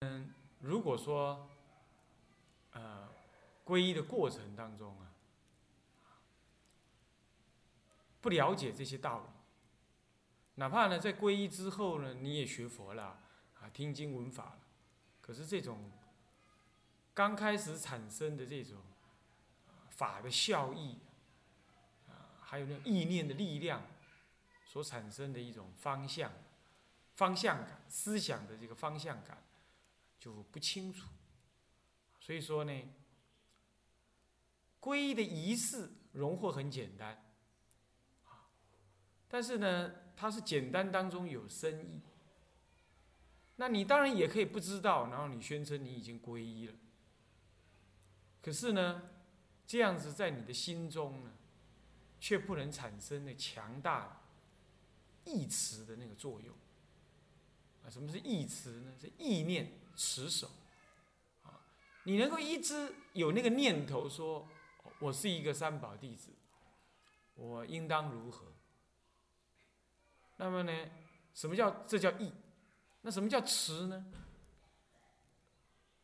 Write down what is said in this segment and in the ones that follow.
嗯，如果说，呃，皈依的过程当中啊，不了解这些道理，哪怕呢在皈依之后呢，你也学佛了，啊，听经闻法了，可是这种刚开始产生的这种法的效益，啊，还有那意念的力量所产生的一种方向、方向感、思想的这个方向感。就不清楚，所以说呢，皈依的仪式融获很简单，啊，但是呢，它是简单当中有深意。那你当然也可以不知道，然后你宣称你已经皈依了，可是呢，这样子在你的心中呢，却不能产生那强大意持的那个作用。什么是意持呢？是意念。持守，啊，你能够一直有那个念头说，我是一个三宝弟子，我应当如何？那么呢，什么叫这叫义？那什么叫持呢？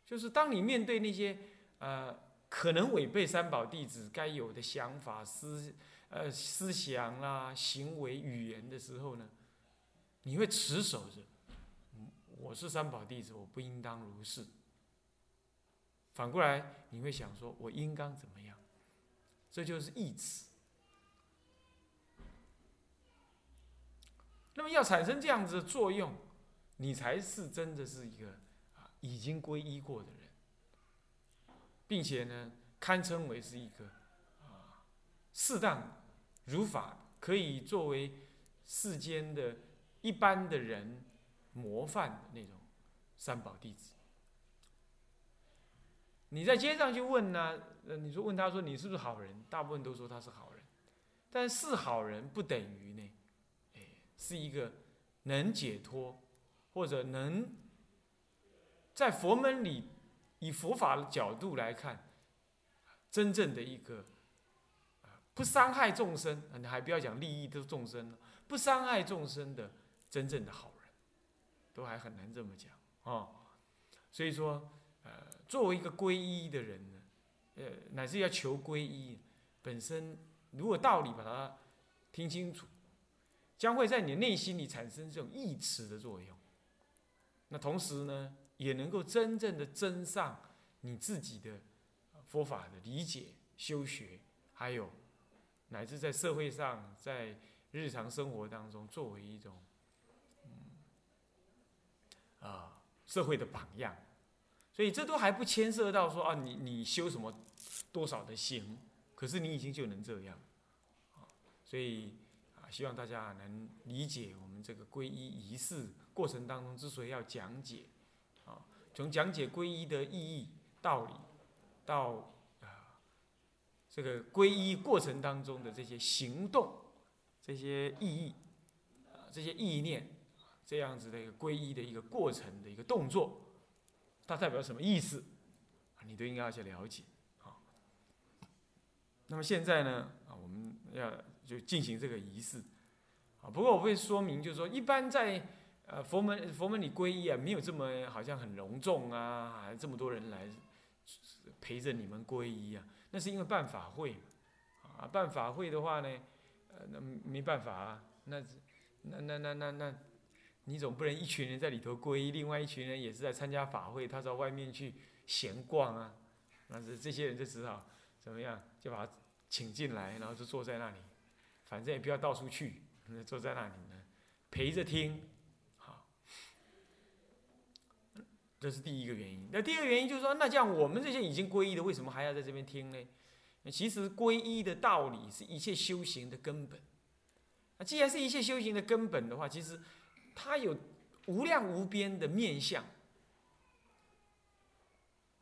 就是当你面对那些呃可能违背三宝弟子该有的想法、思呃思想啦、行为、语言的时候呢，你会持守着。我是三宝弟子，我不应当如是。反过来，你会想说，我应当怎么样？这就是义持。那么要产生这样子的作用，你才是真的是一个啊已经皈依过的人，并且呢，堪称为是一个啊适当如法，可以作为世间的一般的人。模范的那种三宝弟子，你在街上去问呢，呃，你说问他说你是不是好人？大部分都说他是好人，但是好人不等于呢，哎，是一个能解脱或者能在佛门里以佛法的角度来看，真正的一个不伤害众生，你还不要讲利益的众生了，不伤害众生的真正的好。都还很难这么讲哦，所以说，呃，作为一个皈依的人呢，呃，乃至要求皈依，本身如果道理把它听清楚，将会在你内心里产生这种义持的作用。那同时呢，也能够真正的增上你自己的佛法的理解、修学，还有乃至在社会上，在日常生活当中，作为一种。啊，社会的榜样，所以这都还不牵涉到说啊，你你修什么多少的行，可是你已经就能这样，啊，所以啊，希望大家能理解我们这个皈依仪式过程当中之所以要讲解，啊，从讲解皈依的意义道理，到这个皈依过程当中的这些行动，这些意义，啊这些意念。这样子的一个皈依的一个过程的一个动作，它代表什么意思？你都应该要去了解。啊，那么现在呢，啊，我们要就进行这个仪式。啊，不过我会说明，就是说，一般在呃佛门佛门里皈依啊，没有这么好像很隆重啊，这么多人来陪着你们皈依啊，那是因为办法会。啊，办法会的话呢，呃，那没办法啊，那那那那那那。你总不能一群人在里头皈依，另外一群人也是在参加法会，他到外面去闲逛啊，那这这些人就只好怎么样，就把他请进来，然后就坐在那里，反正也不要到处去，坐在那里呢，陪着听，好，这是第一个原因。那第二个原因就是说，那这样我们这些已经皈依的，为什么还要在这边听呢？其实皈依的道理是一切修行的根本。那既然是一切修行的根本的话，其实。它有无量无边的面相，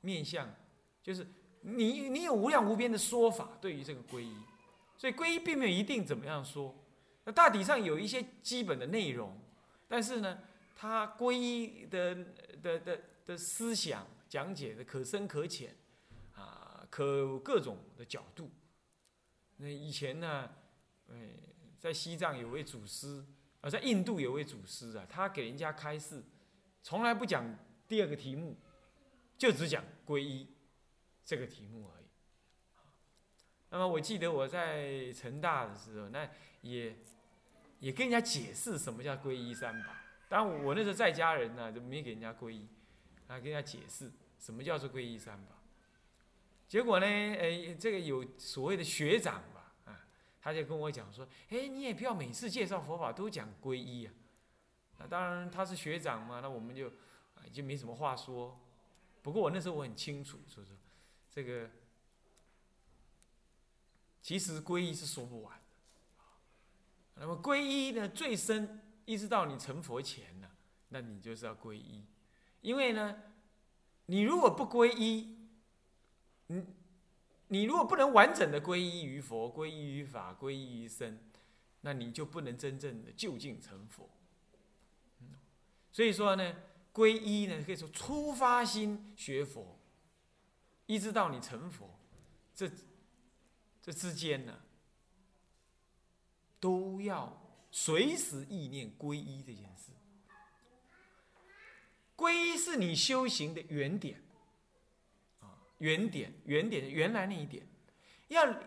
面相就是你你有无量无边的说法对于这个皈依，所以皈依并没有一定怎么样说，那大体上有一些基本的内容，但是呢，它皈依的的的的思想讲解的可深可浅，啊，可各种的角度。那以前呢，哎，在西藏有位祖师。而在印度有位祖师啊，他给人家开示，从来不讲第二个题目就只讲皈依这个题目而已。那么我记得我在成大的时候，那也也跟人家解释什么叫皈依三宝。当然我那时候在家人呢，就没给人家皈依，啊，跟人家解释什么叫做皈依三宝。结果呢，哎，这个有所谓的学长吧，他就跟我讲说，哎，你也不要每次介绍佛法都讲皈依啊。那当然他是学长嘛，那我们就啊就没什么话说。不过我那时候我很清楚，说说这个。其实皈依是说不完的，那么皈依呢，最深一直到你成佛前呢，那你就是要皈依，因为呢，你如果不皈依，你你如果不能完整的皈依于佛、皈依于法、皈依于僧，那你就不能真正的就近成佛。所以说呢，皈依呢可以说出发心学佛，一直到你成佛，这。这之间呢，都要随时意念皈依这件事。皈依是你修行的原点，原点，原点，原来那一点。要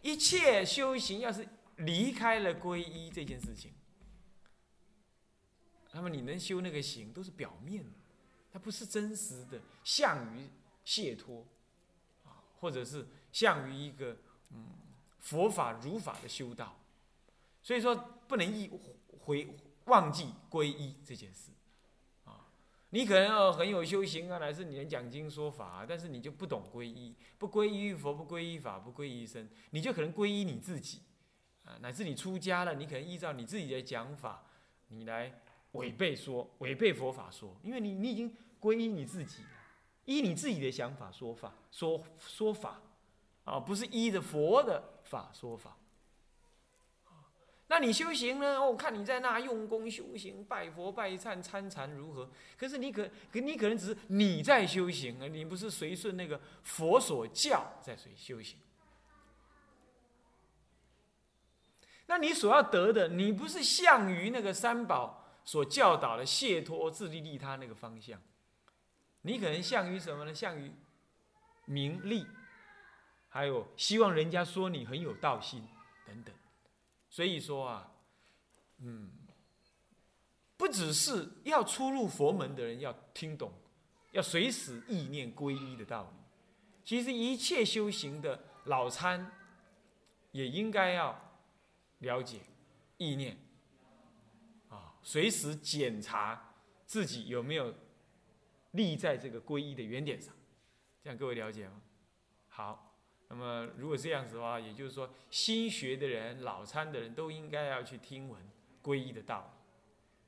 一切修行，要是离开了皈依这件事情，那么你能修那个行，都是表面的，它不是真实的，向于解脱，啊，或者是向于一个。嗯，佛法如法的修道，所以说不能一回忘记皈依这件事。你可能很有修行啊，乃至你能讲经说法，但是你就不懂皈依，不皈依佛，不皈依法，不皈依僧，你就可能皈依你自己啊。乃至你出家了，你可能依照你自己的讲法，你来违背说，违背佛法说，因为你你已经皈依你自己，依你自己的想法说法说说法。啊，不是依着佛的法说法，那你修行呢？我看你在那用功修行，拜佛拜忏参禅如何？可是你可可你可能只是你在修行啊，你不是随顺那个佛所教在随修行。那你所要得的，你不是向于那个三宝所教导的解脱自利利他那个方向，你可能向于什么呢？向于名利。还有希望人家说你很有道心等等，所以说啊，嗯，不只是要出入佛门的人要听懂，要随时意念皈依的道理，其实一切修行的老参也应该要了解意念，啊，随时检查自己有没有立在这个皈依的原点上，这样各位了解吗？好。那么，如果这样子的话，也就是说，新学的人、老参的人都应该要去听闻皈依的道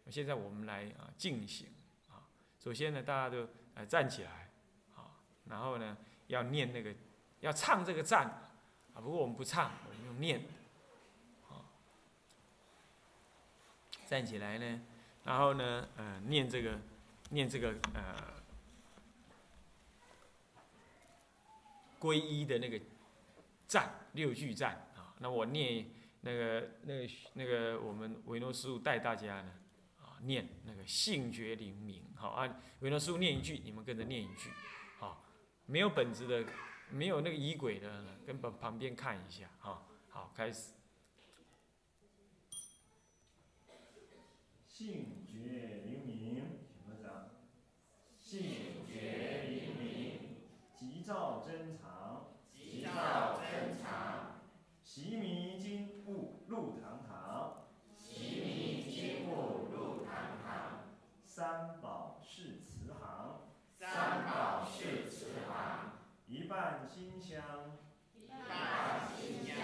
理。现在我们来啊进行啊，首先呢，大家都呃站起来啊，然后呢要念那个要唱这个赞啊，不过我们不唱，我们用念啊，站起来呢，然后呢呃念这个念这个呃皈依的那个。赞六句赞啊，那我念那个那个那个我们维诺师傅带大家呢啊念那个性觉灵明，好啊，维诺师傅念一句，你们跟着念一句，好，没有本子的，没有那个仪轨的，跟旁旁边看一下，啊，好，开始。性觉灵明，请合掌。性觉灵明，急躁真常，急躁。习弥金物入堂堂，习弥金物入堂堂。三宝是慈航，三宝是慈航。一半馨香，一半馨香。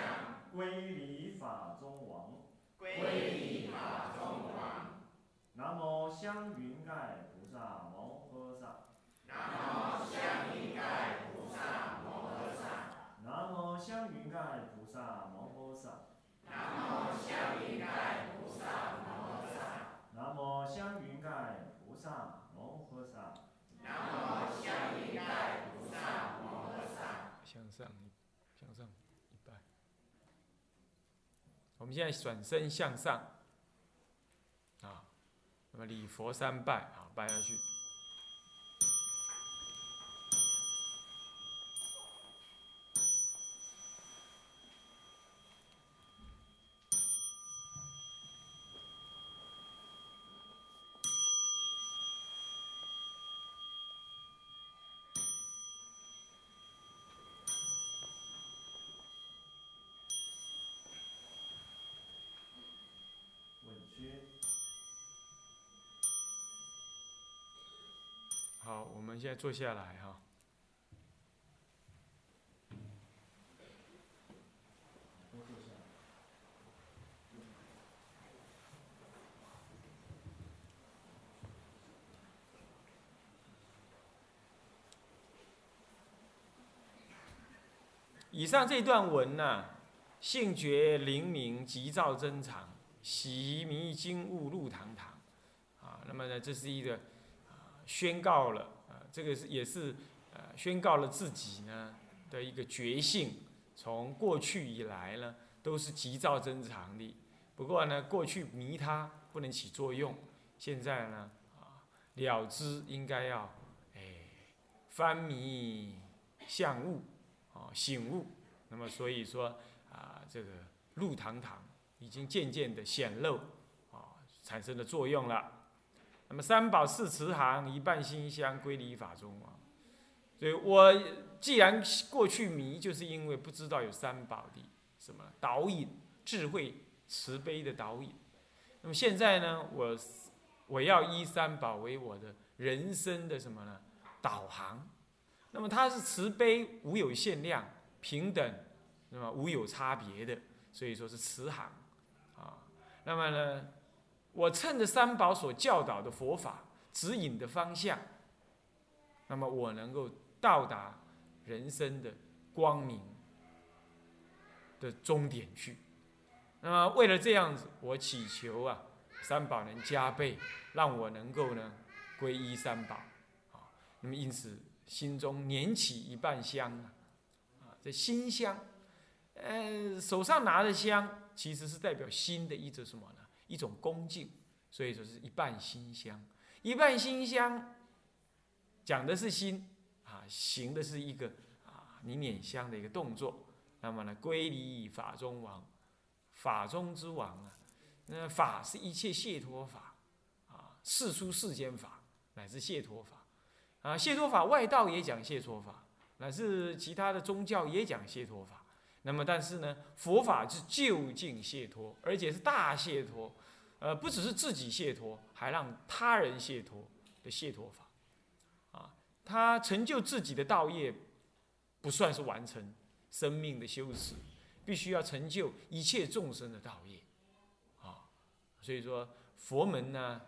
归礼法中王，归礼法中王。香云盖菩萨摩诃萨。南无香云盖菩萨摩诃萨。南无香云盖菩萨摩诃萨。南无香云盖菩萨摩诃萨。南无香云盖菩萨摩诃萨。南无香云盖菩萨摩诃萨。向上，向上，一拜。我们现在转身向上。那么礼佛三拜，啊，拜下去。好，我们现在坐下来哈。以上这段文呢，性觉灵明，急躁珍藏，习迷惊悟入堂堂，啊，那么呢，这是一个宣告了啊，这个是也是呃宣告了自己呢的一个觉性，从过去以来呢都是急躁增长的，不过呢过去迷它不能起作用，现在呢啊了知应该要哎翻迷向悟啊。醒悟，那么所以说啊，这个路堂堂已经渐渐的显露啊，产生了作用了。那么三宝四慈航，一半心香归离法中啊。所以我既然过去迷，就是因为不知道有三宝的什么导引、智慧、慈悲的导引。那么现在呢，我我要依三宝为我的人生的什么呢？导航。那么它是慈悲无有限量、平等，那么无有差别的，所以说是慈航，啊，那么呢，我趁着三宝所教导的佛法指引的方向，那么我能够到达人生的光明的终点去。那么为了这样子，我祈求啊，三宝能加倍，让我能够呢皈依三宝，啊，那么因此。心中捻起一半香啊，啊，这心香，呃，手上拿的香，其实是代表心的一种什么呢？一种恭敬，所以说是一半心香，一半心香，讲的是心啊，行的是一个啊，你捻香的一个动作。那么呢，归离法中王，法中之王啊，那法是一切解脱法啊，世出世间法乃至解脱法。啊，解脱法外道也讲解脱法，乃至其他的宗教也讲解脱法。那么，但是呢，佛法是究竟解脱，而且是大解脱，呃，不只是自己解脱，还让他人解脱的解脱法。啊，他成就自己的道业，不算是完成生命的修持，必须要成就一切众生的道业。啊，所以说佛门呢，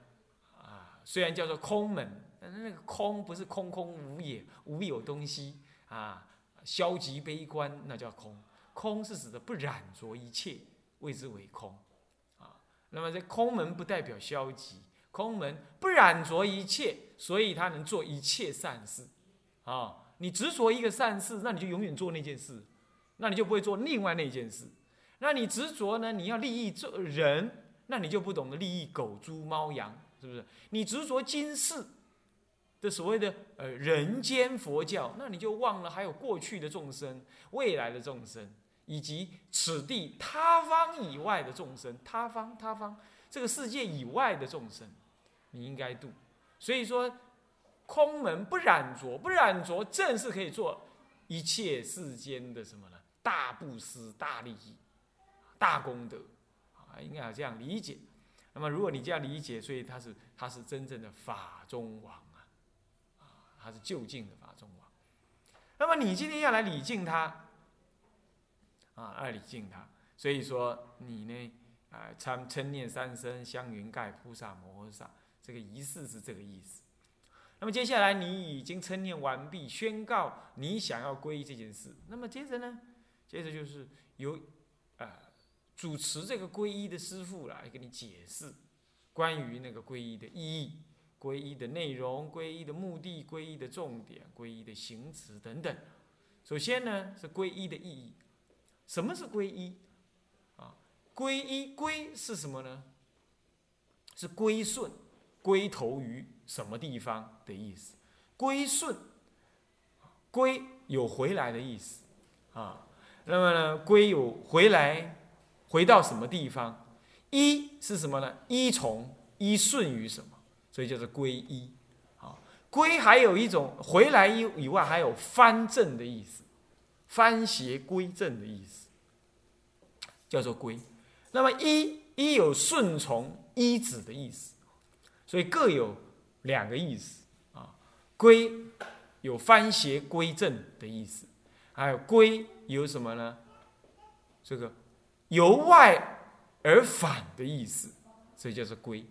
啊，虽然叫做空门。但是那个空不是空空无也，无有东西啊，消极悲观那叫空。空是指的不染着一切，谓之为空啊。那么这空门不代表消极，空门不染着一切，所以他能做一切善事啊。你执着一个善事，那你就永远做那件事，那你就不会做另外那件事。那你执着呢？你要利益这人，那你就不懂得利益狗猪猫羊，是不是？你执着今世。的所谓的呃人间佛教，那你就忘了还有过去的众生、未来的众生，以及此地他方以外的众生，他方他方这个世界以外的众生，你应该度。所以说，空门不染浊，不染浊正是可以做一切世间的什么呢？大布施、大利益、大功德啊，应该要这样理解。那么如果你这样理解，所以他是他是真正的法中王啊。他是就近的法中王，那么你今天要来礼敬他，啊，二礼敬他，所以说你呢，啊，参称念三声香云盖菩萨摩诃萨，这个仪式是这个意思。那么接下来你已经称念完毕，宣告你想要皈依这件事。那么接着呢，接着就是由啊主持这个皈依的师傅来给你解释关于那个皈依的意义。皈依的内容、皈依的目的、皈依的重点、皈依的行持等等。首先呢，是皈依的意义。什么是皈依？啊，皈依归是什么呢？是归顺、归投于什么地方的意思。归顺，归有回来的意思啊。那么呢，归有回来，回到什么地方？依是什么呢？依从、依顺于什么？所以叫做皈依，啊，皈还有一种回来以以外，还有翻正的意思，翻邪归正的意思，叫做归。那么依依有顺从依止的意思，所以各有两个意思啊。归有翻邪归正的意思，还有归有什么呢？这个由外而返的意思，所以叫做归。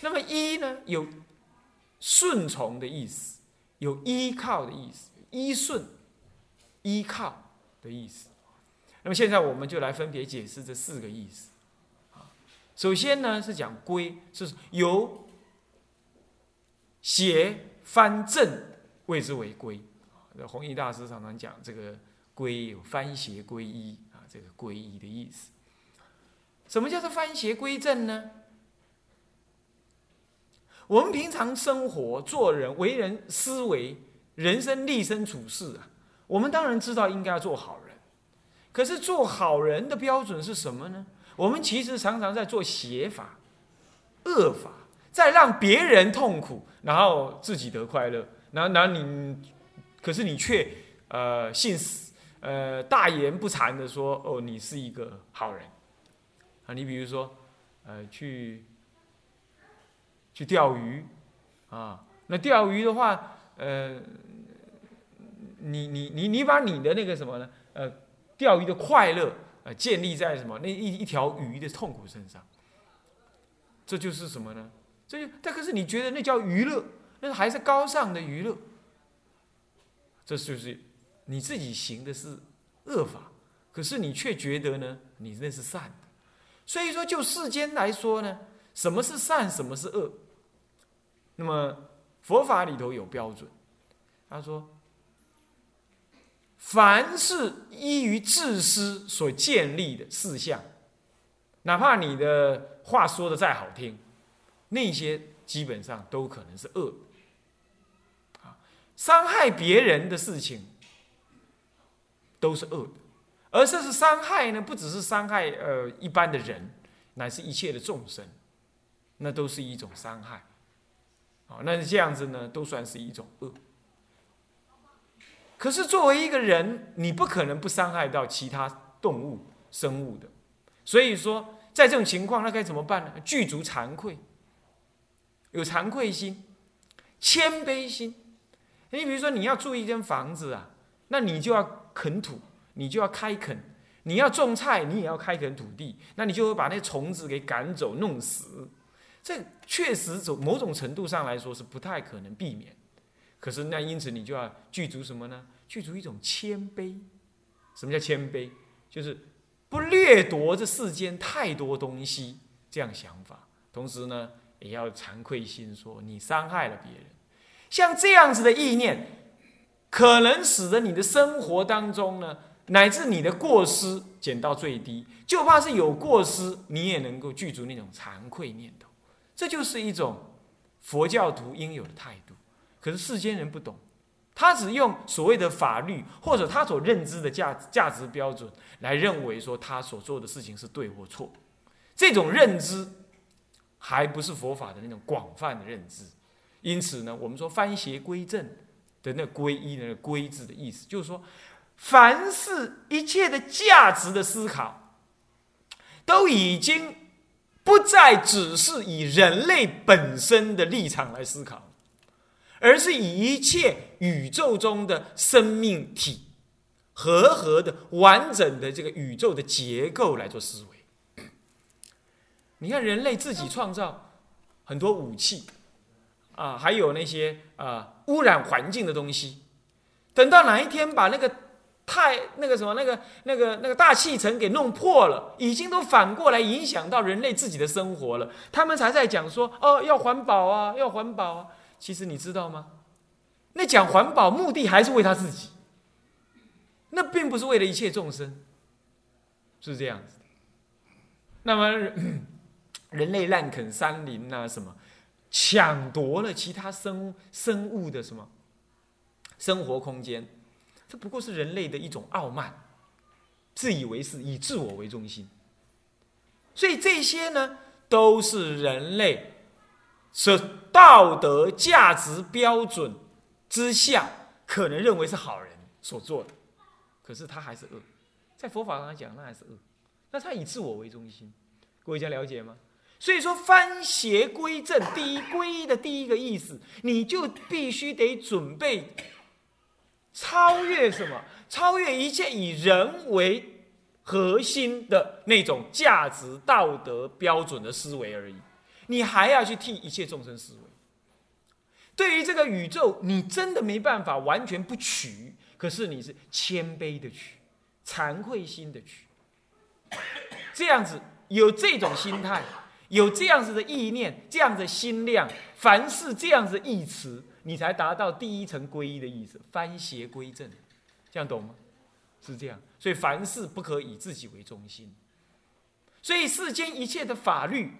那么依呢，有顺从的意思，有依靠的意思，依顺、依靠的意思。那么现在我们就来分别解释这四个意思。首先呢是讲归，是由邪翻正，谓之为归。这弘一大师常常讲这个归有翻邪归一啊，这个归一的意思。什么叫做翻邪归正呢？我们平常生活、做人、为人、思维、人生、立身处世啊，我们当然知道应该要做好人。可是做好人的标准是什么呢？我们其实常常在做邪法、恶法，在让别人痛苦，然后自己得快乐。然后，然后你，可是你却呃信死呃大言不惭的说：“哦，你是一个好人。”啊，你比如说，呃，去。去钓鱼，啊，那钓鱼的话，呃，你你你你把你的那个什么呢？呃，钓鱼的快乐，呃，建立在什么？那一一条鱼的痛苦身上，这就是什么呢？这就但可是你觉得那叫娱乐，那还是高尚的娱乐，这就是你自己行的是恶法，可是你却觉得呢，你那是善的。所以说，就世间来说呢，什么是善，什么是恶？那么佛法里头有标准，他说：凡是依于自私所建立的事项，哪怕你的话说的再好听，那些基本上都可能是恶。啊，伤害别人的事情都是恶的，而这是伤害呢，不只是伤害呃一般的人，乃是一切的众生，那都是一种伤害。啊，那这样子呢，都算是一种恶。可是作为一个人，你不可能不伤害到其他动物、生物的。所以说，在这种情况，那该怎么办呢？具足惭愧，有惭愧心、谦卑心。你比如说，你要住一间房子啊，那你就要垦土，你就要开垦；你要种菜，你也要开垦土地，那你就会把那虫子给赶走、弄死。这确实从某种程度上来说是不太可能避免，可是那因此你就要具足什么呢？具足一种谦卑。什么叫谦卑？就是不掠夺这世间太多东西这样想法。同时呢，也要惭愧心，说你伤害了别人。像这样子的意念，可能使得你的生活当中呢，乃至你的过失减到最低。就怕是有过失，你也能够具足那种惭愧念头。这就是一种佛教徒应有的态度，可是世间人不懂，他只用所谓的法律或者他所认知的价价值标准来认为说他所做的事情是对或错，这种认知还不是佛法的那种广泛的认知。因此呢，我们说翻邪归正的那归一的归字的意思，就是说，凡是一切的价值的思考，都已经。不再只是以人类本身的立场来思考，而是以一切宇宙中的生命体和合的完整的这个宇宙的结构来做思维。你看，人类自己创造很多武器啊，还有那些啊污染环境的东西，等到哪一天把那个。太那个什么那个那个那个大气层给弄破了，已经都反过来影响到人类自己的生活了。他们才在讲说哦，要环保啊，要环保啊。其实你知道吗？那讲环保目的还是为他自己，那并不是为了一切众生，是这样子。那么 人类滥垦山林啊，什么抢夺了其他生生物的什么生活空间。这不过是人类的一种傲慢，自以为是，以自我为中心。所以这些呢，都是人类是道德价值标准之下可能认为是好人所做的。可是他还是恶，在佛法上来讲，那还是恶。那他以自我为中心，各位家了解吗？所以说翻邪归正，第一归一的第一个意思，你就必须得准备超越什么？超越一切以人为核心的那种价值道德标准的思维而已。你还要去替一切众生思维。对于这个宇宙，你真的没办法完全不取，可是你是谦卑的取，惭愧心的取，这样子有这种心态，有这样子的意念，这样的心量，凡是这样子意词，你才达到第一层皈依的意思，翻邪归正，这样懂吗？是这样，所以凡事不可以自己为中心，所以世间一切的法律，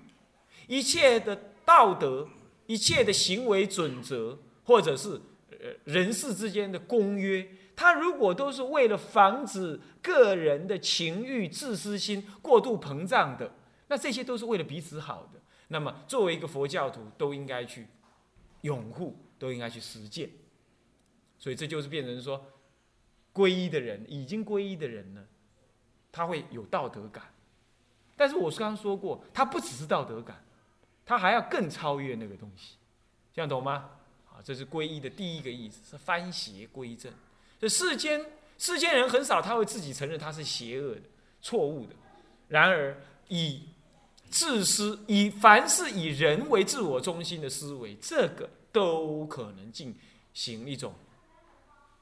一切的道德。一切的行为准则，或者是呃人事之间的公约，它如果都是为了防止个人的情欲、自私心过度膨胀的，那这些都是为了彼此好的。那么，作为一个佛教徒，都应该去拥护，都应该去实践。所以，这就是变成说，皈依的人，已经皈依的人呢，他会有道德感。但是，我刚刚说过，他不只是道德感。他还要更超越那个东西，这样懂吗？啊，这是皈依的第一个意思，是翻邪归正。这世间世间人很少他会自己承认他是邪恶的、错误的。然而，以自私、以凡是以人为自我中心的思维，这个都可能进行一种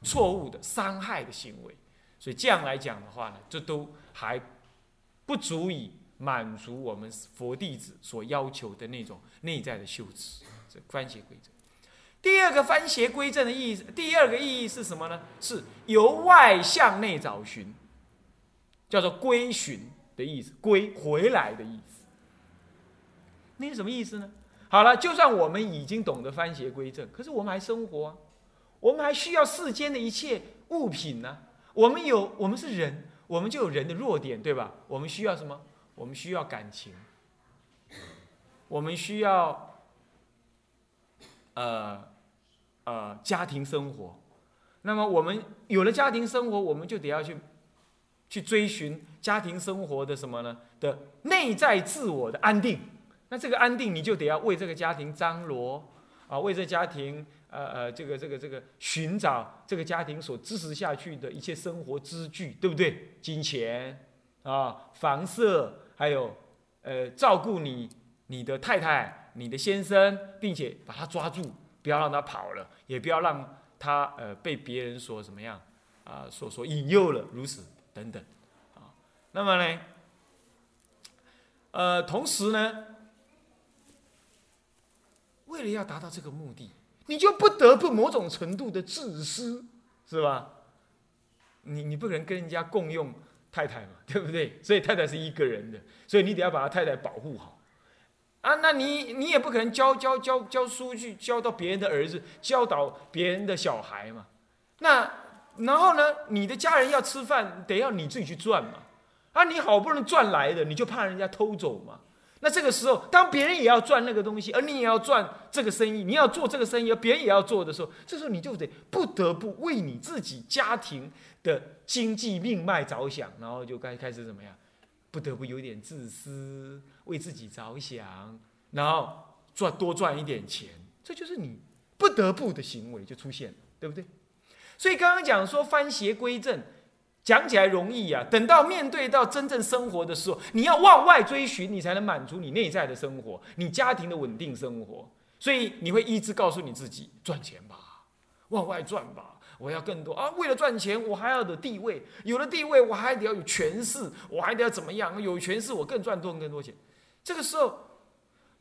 错误的伤害的行为。所以这样来讲的话呢，这都还不足以。满足我们佛弟子所要求的那种内在的修持，这翻邪归正。第二个翻邪归正的意思，第二个意义是什么呢？是由外向内找寻，叫做归寻的意思，归回来的意思。那是什么意思呢？好了，就算我们已经懂得翻邪归正，可是我们还生活啊，我们还需要世间的一切物品呢。我们有，我们是人，我们就有人的弱点，对吧？我们需要什么？我们需要感情，我们需要，呃，呃，家庭生活。那么，我们有了家庭生活，我们就得要去，去追寻家庭生活的什么呢？的内在自我的安定。那这个安定，你就得要为这个家庭张罗啊，为这家庭，呃呃，这个这个这个寻找这个家庭所支持下去的一切生活支具，对不对？金钱啊，房舍。还有，呃，照顾你、你的太太、你的先生，并且把他抓住，不要让他跑了，也不要让他呃被别人所怎么样啊，所所引诱了，如此等等，啊，那么呢，呃，同时呢，为了要达到这个目的，你就不得不某种程度的自私，是吧？你你不可能跟人家共用。太太嘛，对不对？所以太太是一个人的，所以你得要把他太太保护好啊。那你你也不可能教教教教书去教到别人的儿子，教导别人的小孩嘛。那然后呢，你的家人要吃饭，得要你自己去赚嘛。啊，你好不容易赚来的，你就怕人家偷走嘛。那这个时候，当别人也要赚那个东西，而你也要赚这个生意，你要做这个生意，而别人也要做的时候，这时候你就得不得不为你自己家庭的经济命脉着想，然后就该开始怎么样？不得不有点自私，为自己着想，然后赚多赚一点钱，这就是你不得不的行为就出现了，对不对？所以刚刚讲说翻邪归正。讲起来容易呀，等到面对到真正生活的时候，你要往外追寻，你才能满足你内在的生活，你家庭的稳定生活。所以你会一直告诉你自己：赚钱吧，往外赚吧，我要更多啊！为了赚钱，我还要有地位，有了地位，我还得要有权势，我还得要怎么样？有权势，我更赚多更多钱。这个时候，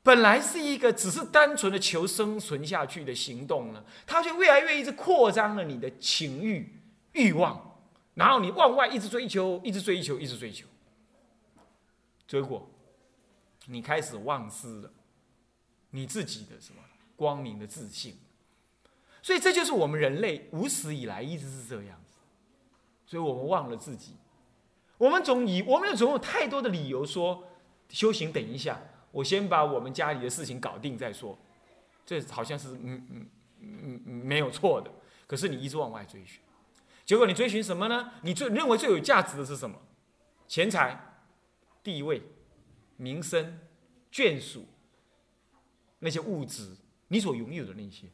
本来是一个只是单纯的求生存下去的行动呢，它却越来越一直扩张了你的情欲欲望。然后你往外一直追求，一直追求，一直追求，结果你开始忘失了你自己的什么光明的自信。所以这就是我们人类无始以来一直是这样子。所以我们忘了自己，我们总以我们总有太多的理由说修行等一下，我先把我们家里的事情搞定再说。这好像是嗯嗯嗯嗯没有错的，可是你一直往外追寻。结果你追寻什么呢？你最认为最有价值的是什么？钱财、地位、名声、眷属那些物质，你所拥有的那些，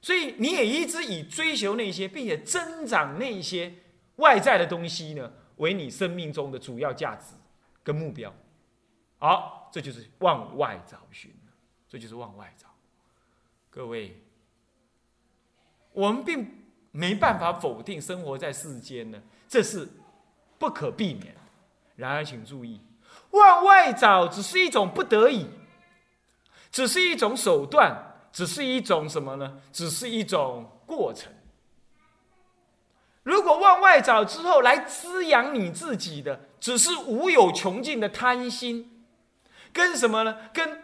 所以你也一直以追求那些，并且增长那些外在的东西呢，为你生命中的主要价值跟目标。好，这就是往外找寻，这就是往外找。各位，我们并没办法否定生活在世间呢，这是不可避免。然而，请注意，往外找只是一种不得已，只是一种手段，只是一种什么呢？只是一种过程。如果往外找之后来滋养你自己的，只是无有穷尽的贪心，跟什么呢？跟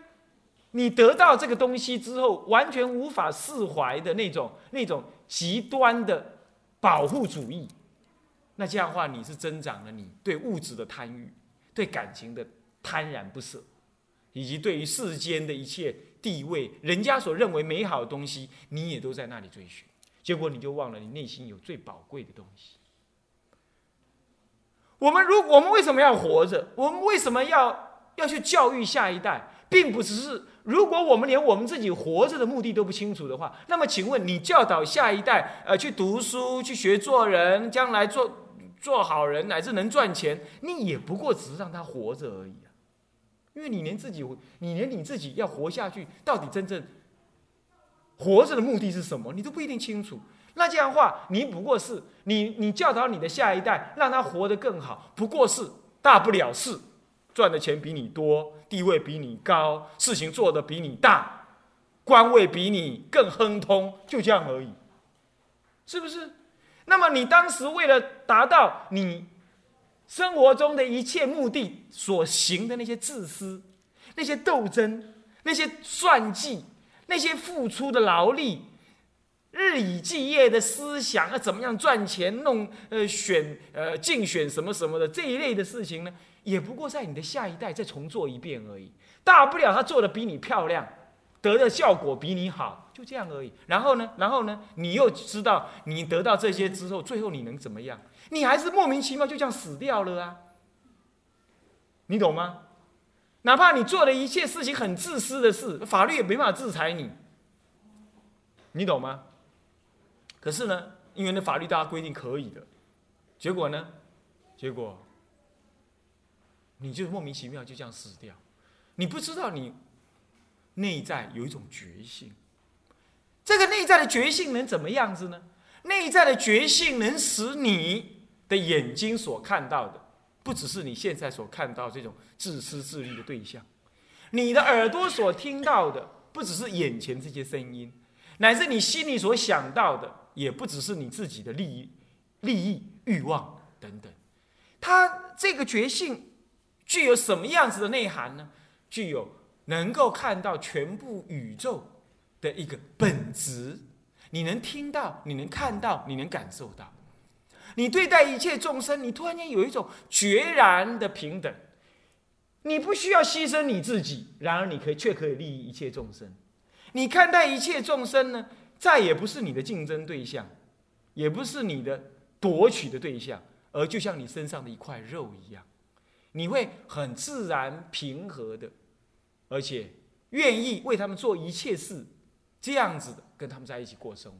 你得到这个东西之后完全无法释怀的那种那种极端的保护主义。那这样的话，你是增长了你对物质的贪欲，对感情的贪婪不舍，以及对于世间的一切地位、人家所认为美好的东西，你也都在那里追寻。结果你就忘了你内心有最宝贵的东西。我们如我们为什么要活着？我们为什么要要去教育下一代？并不只是，如果我们连我们自己活着的目的都不清楚的话，那么请问你教导下一代，呃，去读书、去学做人，将来做。做好人乃至能赚钱，你也不过只是让他活着而已啊！因为你连自己，你连你自己要活下去，到底真正活着的目的是什么，你都不一定清楚。那这样的话，你不过是你你教导你的下一代，让他活得更好，不过是大不了事赚的钱比你多，地位比你高，事情做得比你大，官位比你更亨通，就这样而已，是不是？那么你当时为了达到你生活中的一切目的所行的那些自私、那些斗争、那些算计、那些付出的劳力、日以继夜的思想，要怎么样赚钱、弄呃选呃竞选什么什么的这一类的事情呢？也不过在你的下一代再重做一遍而已，大不了他做的比你漂亮。得的效果比你好，就这样而已。然后呢？然后呢？你又知道你得到这些之后，最后你能怎么样？你还是莫名其妙就这样死掉了啊！你懂吗？哪怕你做的一切事情很自私的事，法律也没办法制裁你。你懂吗？可是呢，因为那法律大家规定可以的，结果呢？结果你就莫名其妙就这样死掉，你不知道你。内在有一种觉醒，这个内在的觉醒能怎么样子呢？内在的觉醒能使你的眼睛所看到的，不只是你现在所看到这种自私自利的对象；你的耳朵所听到的，不只是眼前这些声音，乃至你心里所想到的，也不只是你自己的利益、利益、欲望等等。他这个觉性具有什么样子的内涵呢？具有。能够看到全部宇宙的一个本质，你能听到，你能看到，你能感受到。你对待一切众生，你突然间有一种决然的平等。你不需要牺牲你自己，然而你可以却可以利益一切众生。你看待一切众生呢，再也不是你的竞争对象，也不是你的夺取的对象，而就像你身上的一块肉一样，你会很自然平和的。而且愿意为他们做一切事，这样子的跟他们在一起过生活。